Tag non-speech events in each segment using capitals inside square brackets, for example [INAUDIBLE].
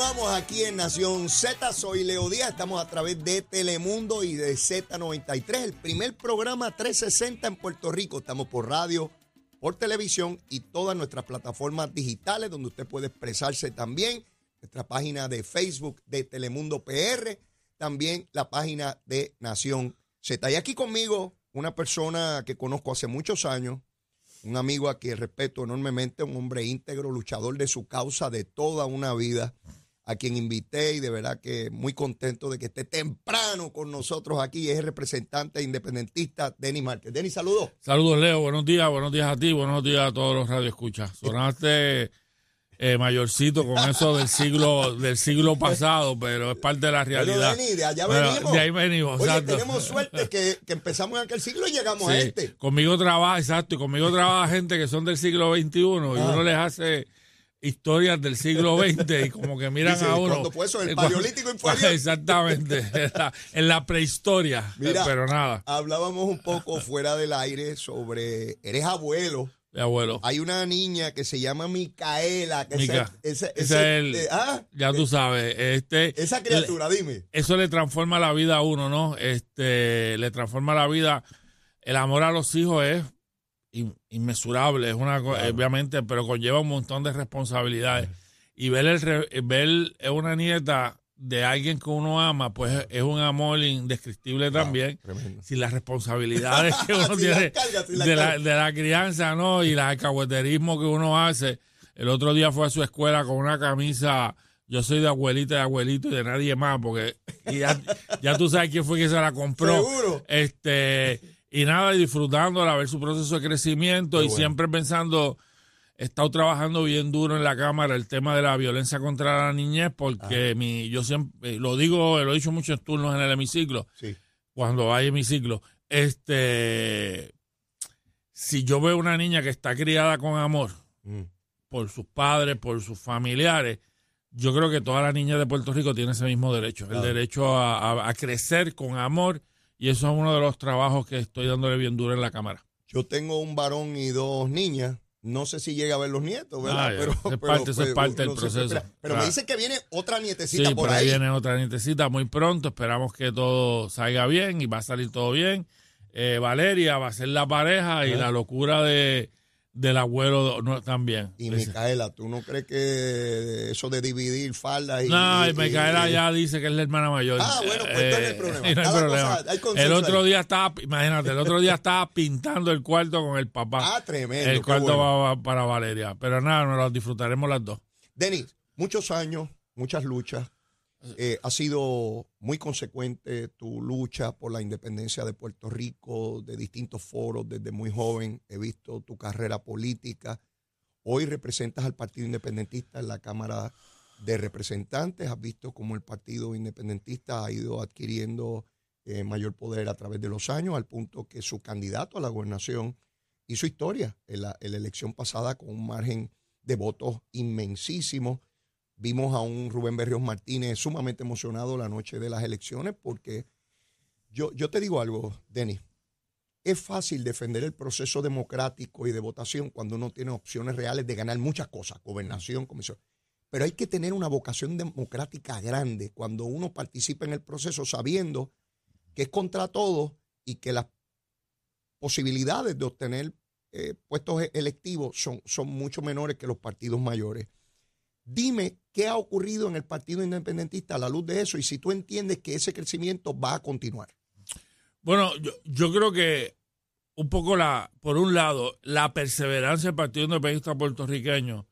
Continuamos aquí en Nación Z. Soy Leo Díaz. Estamos a través de Telemundo y de Z93, el primer programa 360 en Puerto Rico. Estamos por radio, por televisión y todas nuestras plataformas digitales donde usted puede expresarse también. Nuestra página de Facebook de Telemundo PR, también la página de Nación Z. Y aquí conmigo una persona que conozco hace muchos años, un amigo a quien respeto enormemente, un hombre íntegro, luchador de su causa de toda una vida, a quien invité y de verdad que muy contento de que esté temprano con nosotros aquí, es el representante independentista Denis Márquez. Denis, saludos. Saludos, Leo. Buenos días, buenos días a ti, buenos días a todos los radioescuchas. Sonaste eh, mayorcito con eso del siglo del siglo pasado, pero es parte de la realidad. Denis, de allá venimos. de ahí venimos, Oye, exacto. tenemos suerte que, que empezamos en aquel siglo y llegamos a este. Conmigo trabaja, exacto, y conmigo trabaja gente que son del siglo XXI y Ah. uno les hace historias del siglo XX y como que miran Dice, a uno. ¿cuándo fue eso? ¿El eh, cuando- paleolítico [LAUGHS] inferior? Exactamente, en la, en la prehistoria, Mira, pero nada, Hablábamos un poco fuera del aire sobre, eres abuelo. de abuelo. Hay una niña que se llama Micaela. Que Mica. ese- es el- eh, ah, Ya tú sabes, este esa criatura, dime. eso le transforma la vida a uno, ¿no? Este, le transforma la vida. El amor a los hijos es in- inmesurable, es una co- obviamente, pero conlleva un montón de responsabilidades. Y ver el ver una nieta de alguien que uno ama, pues es un amor indescriptible también. Tremendo. Sin las responsabilidades que [LAUGHS] uno tiene de la, de la crianza, ¿no? Y el alcahueterismo que uno hace. El otro día fue a su escuela con una camisa, yo soy de abuelita, de abuelito y de nadie más, porque y ya, ya tú sabes quién fue que se la compró. [LAUGHS] Seguro. Este, y nada, y disfrutándola, ver su proceso de crecimiento Qué y bueno. siempre pensando, he estado trabajando bien duro en la Cámara el tema de la violencia contra la niñez, porque mi, yo siempre, lo digo, lo he dicho muchos turnos en el hemiciclo, Sí. cuando hay hemiciclo, este, si yo veo una niña que está criada con amor Mm. por sus padres, por sus familiares, yo creo que todas las niñas de Puerto Rico tienen ese mismo derecho, Claro. el derecho a, a- a crecer con amor, y eso es uno de los trabajos que estoy dándole bien duro en la Cámara. Yo tengo un varón y dos niñas. No sé si llega a ver los nietos, ¿verdad? Ah. Eso es parte- es parte del proceso. Pero me dicen que viene otra Sí, nietecita por por ahí ahí. viene otra nietecita muy pronto, esperamos que todo salga bien y va a salir todo bien. Eh, Valeria va a ser la pareja y la locura de del abuelo no, también. Y Ese- Micaela, ¿tú no crees que eso de dividir faldas y. No, y Micaela y- ya dice que es la hermana mayor. Ah, bueno, pues entonces no hay problema. [LAUGHS] y no hay problema. cosa- hay consenso el otro ahí. día estaba, imagínate, el otro día estaba pintando el cuarto con el papá. Ah, tremendo. el cuarto bueno. va va para Valeria. Pero nada, nos lo disfrutaremos las dos. Denis, muchos años, muchas luchas. Eh, ha sido muy consecuente tu lucha por la independencia de Puerto Rico, de distintos foros desde muy joven. He visto tu carrera política. Hoy representas al Partido Independentista en la Cámara de Representantes. Has visto cómo el Partido Independentista ha ido adquiriendo eh, mayor poder a través de los años, al punto que su candidato a la gobernación hizo historia en la, en la elección pasada con un margen de votos inmensísimo. Vimos a un Rubén Berrios Martínez sumamente emocionado la noche de las elecciones porque yo, yo te digo algo, Denis, es fácil defender el proceso democrático y de votación cuando uno tiene opciones reales de ganar muchas cosas, gobernación, comisión. Pero hay que tener una vocación democrática grande cuando uno participa en el proceso sabiendo que es contra todo y que las posibilidades de obtener eh, puestos e- electivos son, son mucho menores que los partidos mayores. Dime qué ha ocurrido en el Partido Independentista a la luz de eso y si tú entiendes que ese crecimiento va a continuar. Bueno, yo, yo creo que un poco la, por un lado, la perseverancia del Partido Independentista puertorriqueño,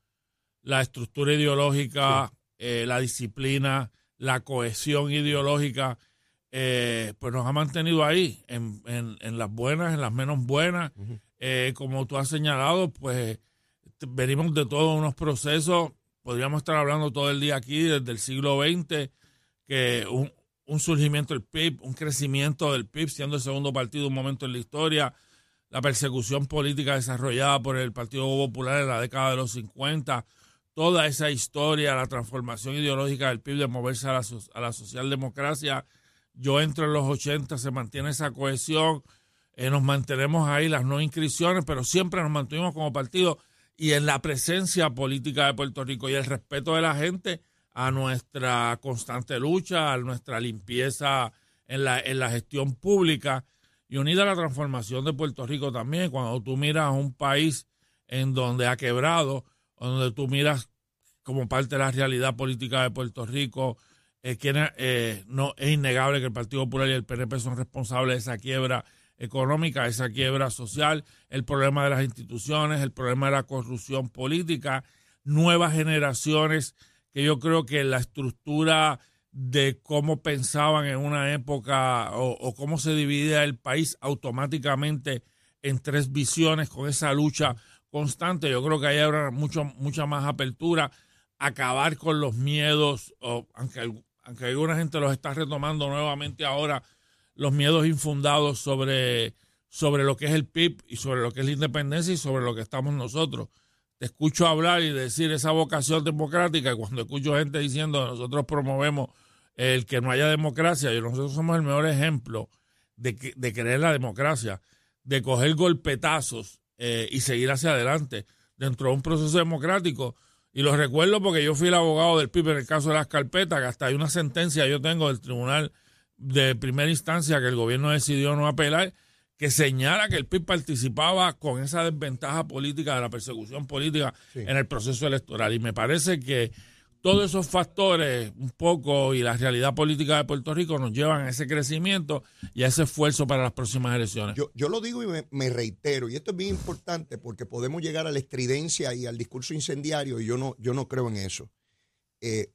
la estructura ideológica, eh, la disciplina, la cohesión ideológica, eh, pues nos ha mantenido ahí, en, en- en las buenas, en las menos buenas. Eh, como tú has señalado, pues venimos de todos unos procesos, podríamos estar hablando todo el día aquí desde el siglo XX, que un, un surgimiento del PIB, un crecimiento del PIB, siendo el segundo partido un momento en la historia, la persecución política desarrollada por el Partido Popular en la década de los 50, toda esa historia, la transformación ideológica del PIB de moverse a la, a la socialdemocracia. Yo entro en los 80, se mantiene esa cohesión, eh, nos mantenemos ahí, las no inscripciones, pero siempre nos mantuvimos como partido y en la presencia política de Puerto Rico y el respeto de la gente a nuestra constante lucha, a nuestra limpieza en la, en la gestión pública y unida a la transformación de Puerto Rico también. Cuando tú miras un país en donde ha quebrado, donde tú miras como parte de la realidad política de Puerto Rico, eh, eh, no, es innegable que el Partido Popular y el PNP son responsables de esa quiebra económica, esa quiebra social, el problema de las instituciones, el problema de la corrupción política, nuevas generaciones que yo creo que la estructura de cómo pensaban en una época o, cómo se dividía el país automáticamente en tres visiones con esa lucha constante. Yo creo que hay ahora mucho, mucha más apertura, acabar con los miedos, aunque, aunque alguna gente los está retomando nuevamente ahora, los miedos infundados sobre, sobre lo que es el PIB y sobre lo que es la independencia y sobre lo que estamos nosotros. Te escucho hablar y decir esa vocación democrática cuando escucho gente diciendo nosotros promovemos el que no haya democracia, y nosotros somos el mejor ejemplo de, que, de creer la democracia, de coger golpetazos eh, y seguir hacia adelante dentro de un proceso democrático. Y lo recuerdo porque yo fui el abogado del PIB en el caso de las carpetas, que hasta hay una sentencia yo tengo del Tribunal de Primera Instancia que el gobierno decidió no apelar, que señala que el PIB participaba con esa desventaja política de la persecución política en el proceso electoral. Y me parece que todos esos factores un poco y la realidad política de Puerto Rico nos llevan a ese crecimiento y a ese esfuerzo para las próximas elecciones. Yo, yo lo digo y me, reitero, y esto es bien importante porque podemos llegar a la estridencia y al discurso incendiario y yo no, yo no creo en eso. Eh,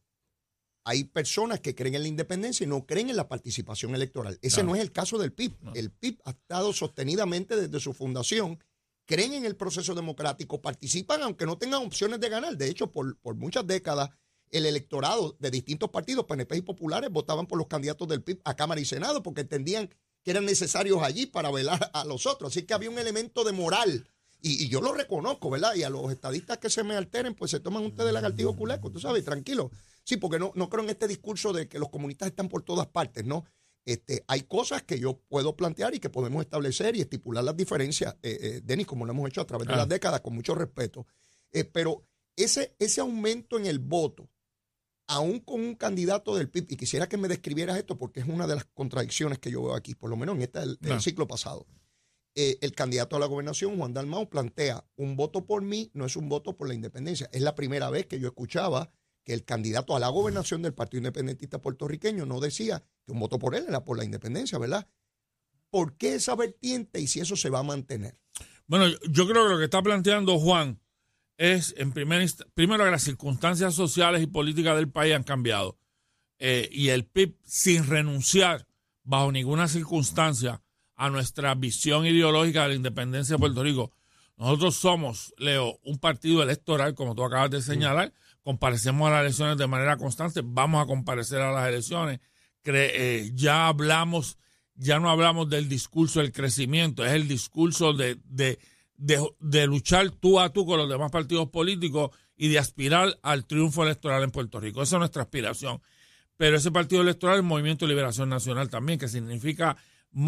hay personas que creen en la independencia y no creen en la participación electoral. Ese no es el caso del PIB. El PIB ha estado sostenidamente desde su fundación creen en el proceso democrático, participan aunque no tengan opciones de ganar. De hecho, por, por muchas décadas el electorado de distintos partidos, PNP y populares, votaban por los candidatos del PIB a Cámara y Senado porque entendían que eran necesarios allí para velar a los otros. Así que había un elemento de moral. Y, yo lo reconozco, ¿verdad? Y a los estadistas que se me alteren, pues se toman ustedes lagartijo culeco, tú sabes, tranquilo. Sí, porque no, no creo en este discurso de que los comunistas están por todas partes, ¿no? Este, hay cosas que yo puedo plantear y que podemos establecer y estipular las diferencias, eh, eh Denis, como lo hemos hecho a través de las décadas, con mucho respeto. Eh, pero ese, ese aumento en el voto aún con un candidato del PIB, y quisiera que me describieras esto porque es una de las contradicciones que yo veo aquí, por lo menos en este del, ciclo pasado. El candidato a la gobernación, Juan Dalmau, plantea un voto por mí, no es un voto por la independencia. Es la primera vez que yo escuchaba que el candidato a la gobernación del Partido Independentista puertorriqueño no decía que un voto por él era por la independencia, ¿verdad? ¿Por qué esa vertiente y si eso se va a mantener? Bueno, yo creo que lo que está planteando Juan es, en primer primero, que las circunstancias sociales y políticas del país han cambiado. Eh, y el PIB, sin renunciar bajo ninguna circunstancia a nuestra visión ideológica de la independencia de Puerto Rico, nosotros somos, Leo, un partido electoral, como tú acabas de señalar, comparecemos a las elecciones de manera constante, vamos a comparecer a las elecciones, eh, ya hablamos, ya no hablamos del discurso del crecimiento, es el discurso de de, luchar tú a tú con los demás partidos políticos y de aspirar al triunfo electoral en Puerto Rico. Esa es nuestra aspiración. Pero ese partido electoral es el Movimiento de Liberación Nacional también, que significa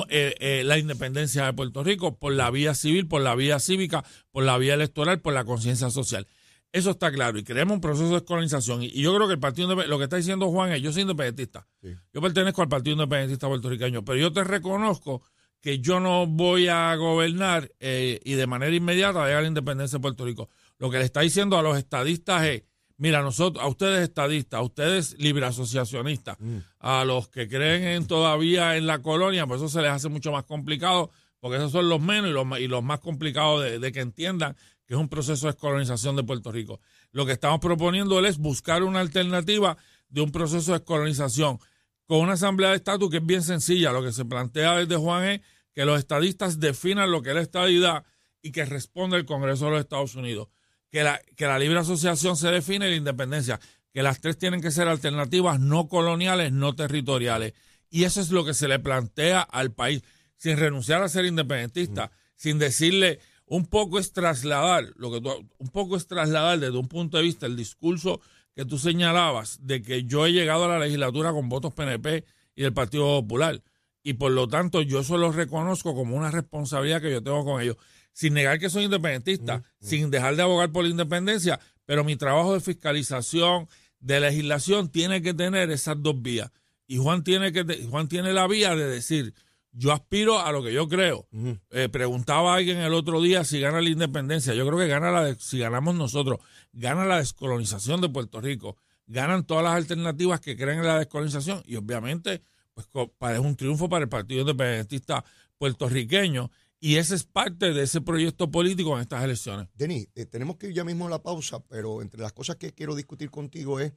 eh, eh, la independencia de Puerto Rico por la vía civil, por la vía cívica, por la vía electoral, por la conciencia social. Eso está claro y creemos un proceso de descolonización. Y, yo creo que el Partido lo que está diciendo Juan es, yo soy independentista. Yo pertenezco al Partido Independentista puertorriqueño, pero yo te reconozco que yo no voy a gobernar eh, y de manera inmediata a la independencia de Puerto Rico. Lo que le está diciendo a los estadistas es, mira, nosotros, a ustedes estadistas, a ustedes libre asociacionistas, mm. a los que creen en todavía en la colonia, pues eso se les hace mucho más complicado, porque esos son los menos y los, y los más complicados de, de que entiendan que es un proceso de descolonización de Puerto Rico. Lo que estamos proponiendo es buscar una alternativa de un proceso de descolonización con una asamblea de estatus que es bien sencilla. Lo que se plantea desde Juan es que los estadistas definan lo que es la estadidad y que responde el Congreso de los Estados Unidos. Que la, que la libre asociación se define y la independencia. Que las tres tienen que ser alternativas no coloniales, no territoriales. Y eso es lo que se le plantea al país, sin renunciar a ser independentista, sin decirle, un poco es trasladar, lo que un poco es trasladar desde un punto de vista el discurso que tú señalabas de que yo he llegado a la legislatura con votos PNP y del Partido Popular. Y por lo tanto yo eso lo reconozco como una responsabilidad que yo tengo con ellos, sin negar que soy independentista, sin dejar de abogar por la independencia, pero mi trabajo de fiscalización, de legislación tiene que tener esas dos vías. Y Juan tiene, que, Juan tiene la vía de decir, yo aspiro a lo que yo creo. Eh, preguntaba a alguien el otro día si gana la independencia. Yo creo que gana la si ganamos nosotros, gana la descolonización de Puerto Rico, ganan todas las alternativas que creen en la descolonización y obviamente pues es un triunfo para el Partido Independentista puertorriqueño y ese es parte de ese proyecto político en estas elecciones. Denis, eh, tenemos que ir ya mismo a la pausa, pero entre las cosas que quiero discutir contigo es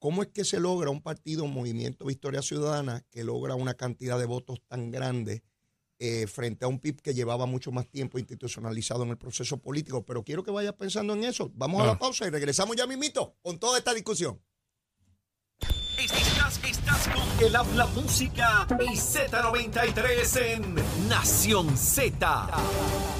cómo es que se logra un partido, un movimiento Victoria Ciudadana, que logra una cantidad de votos tan grande eh, frente a un PIB que llevaba mucho más tiempo institucionalizado en el proceso político. Pero quiero que vayas pensando en eso. Vamos a la ah. pausa y regresamos ya mismito con toda esta discusión. Estás, estás con el habla música y Z93 en Nación Z.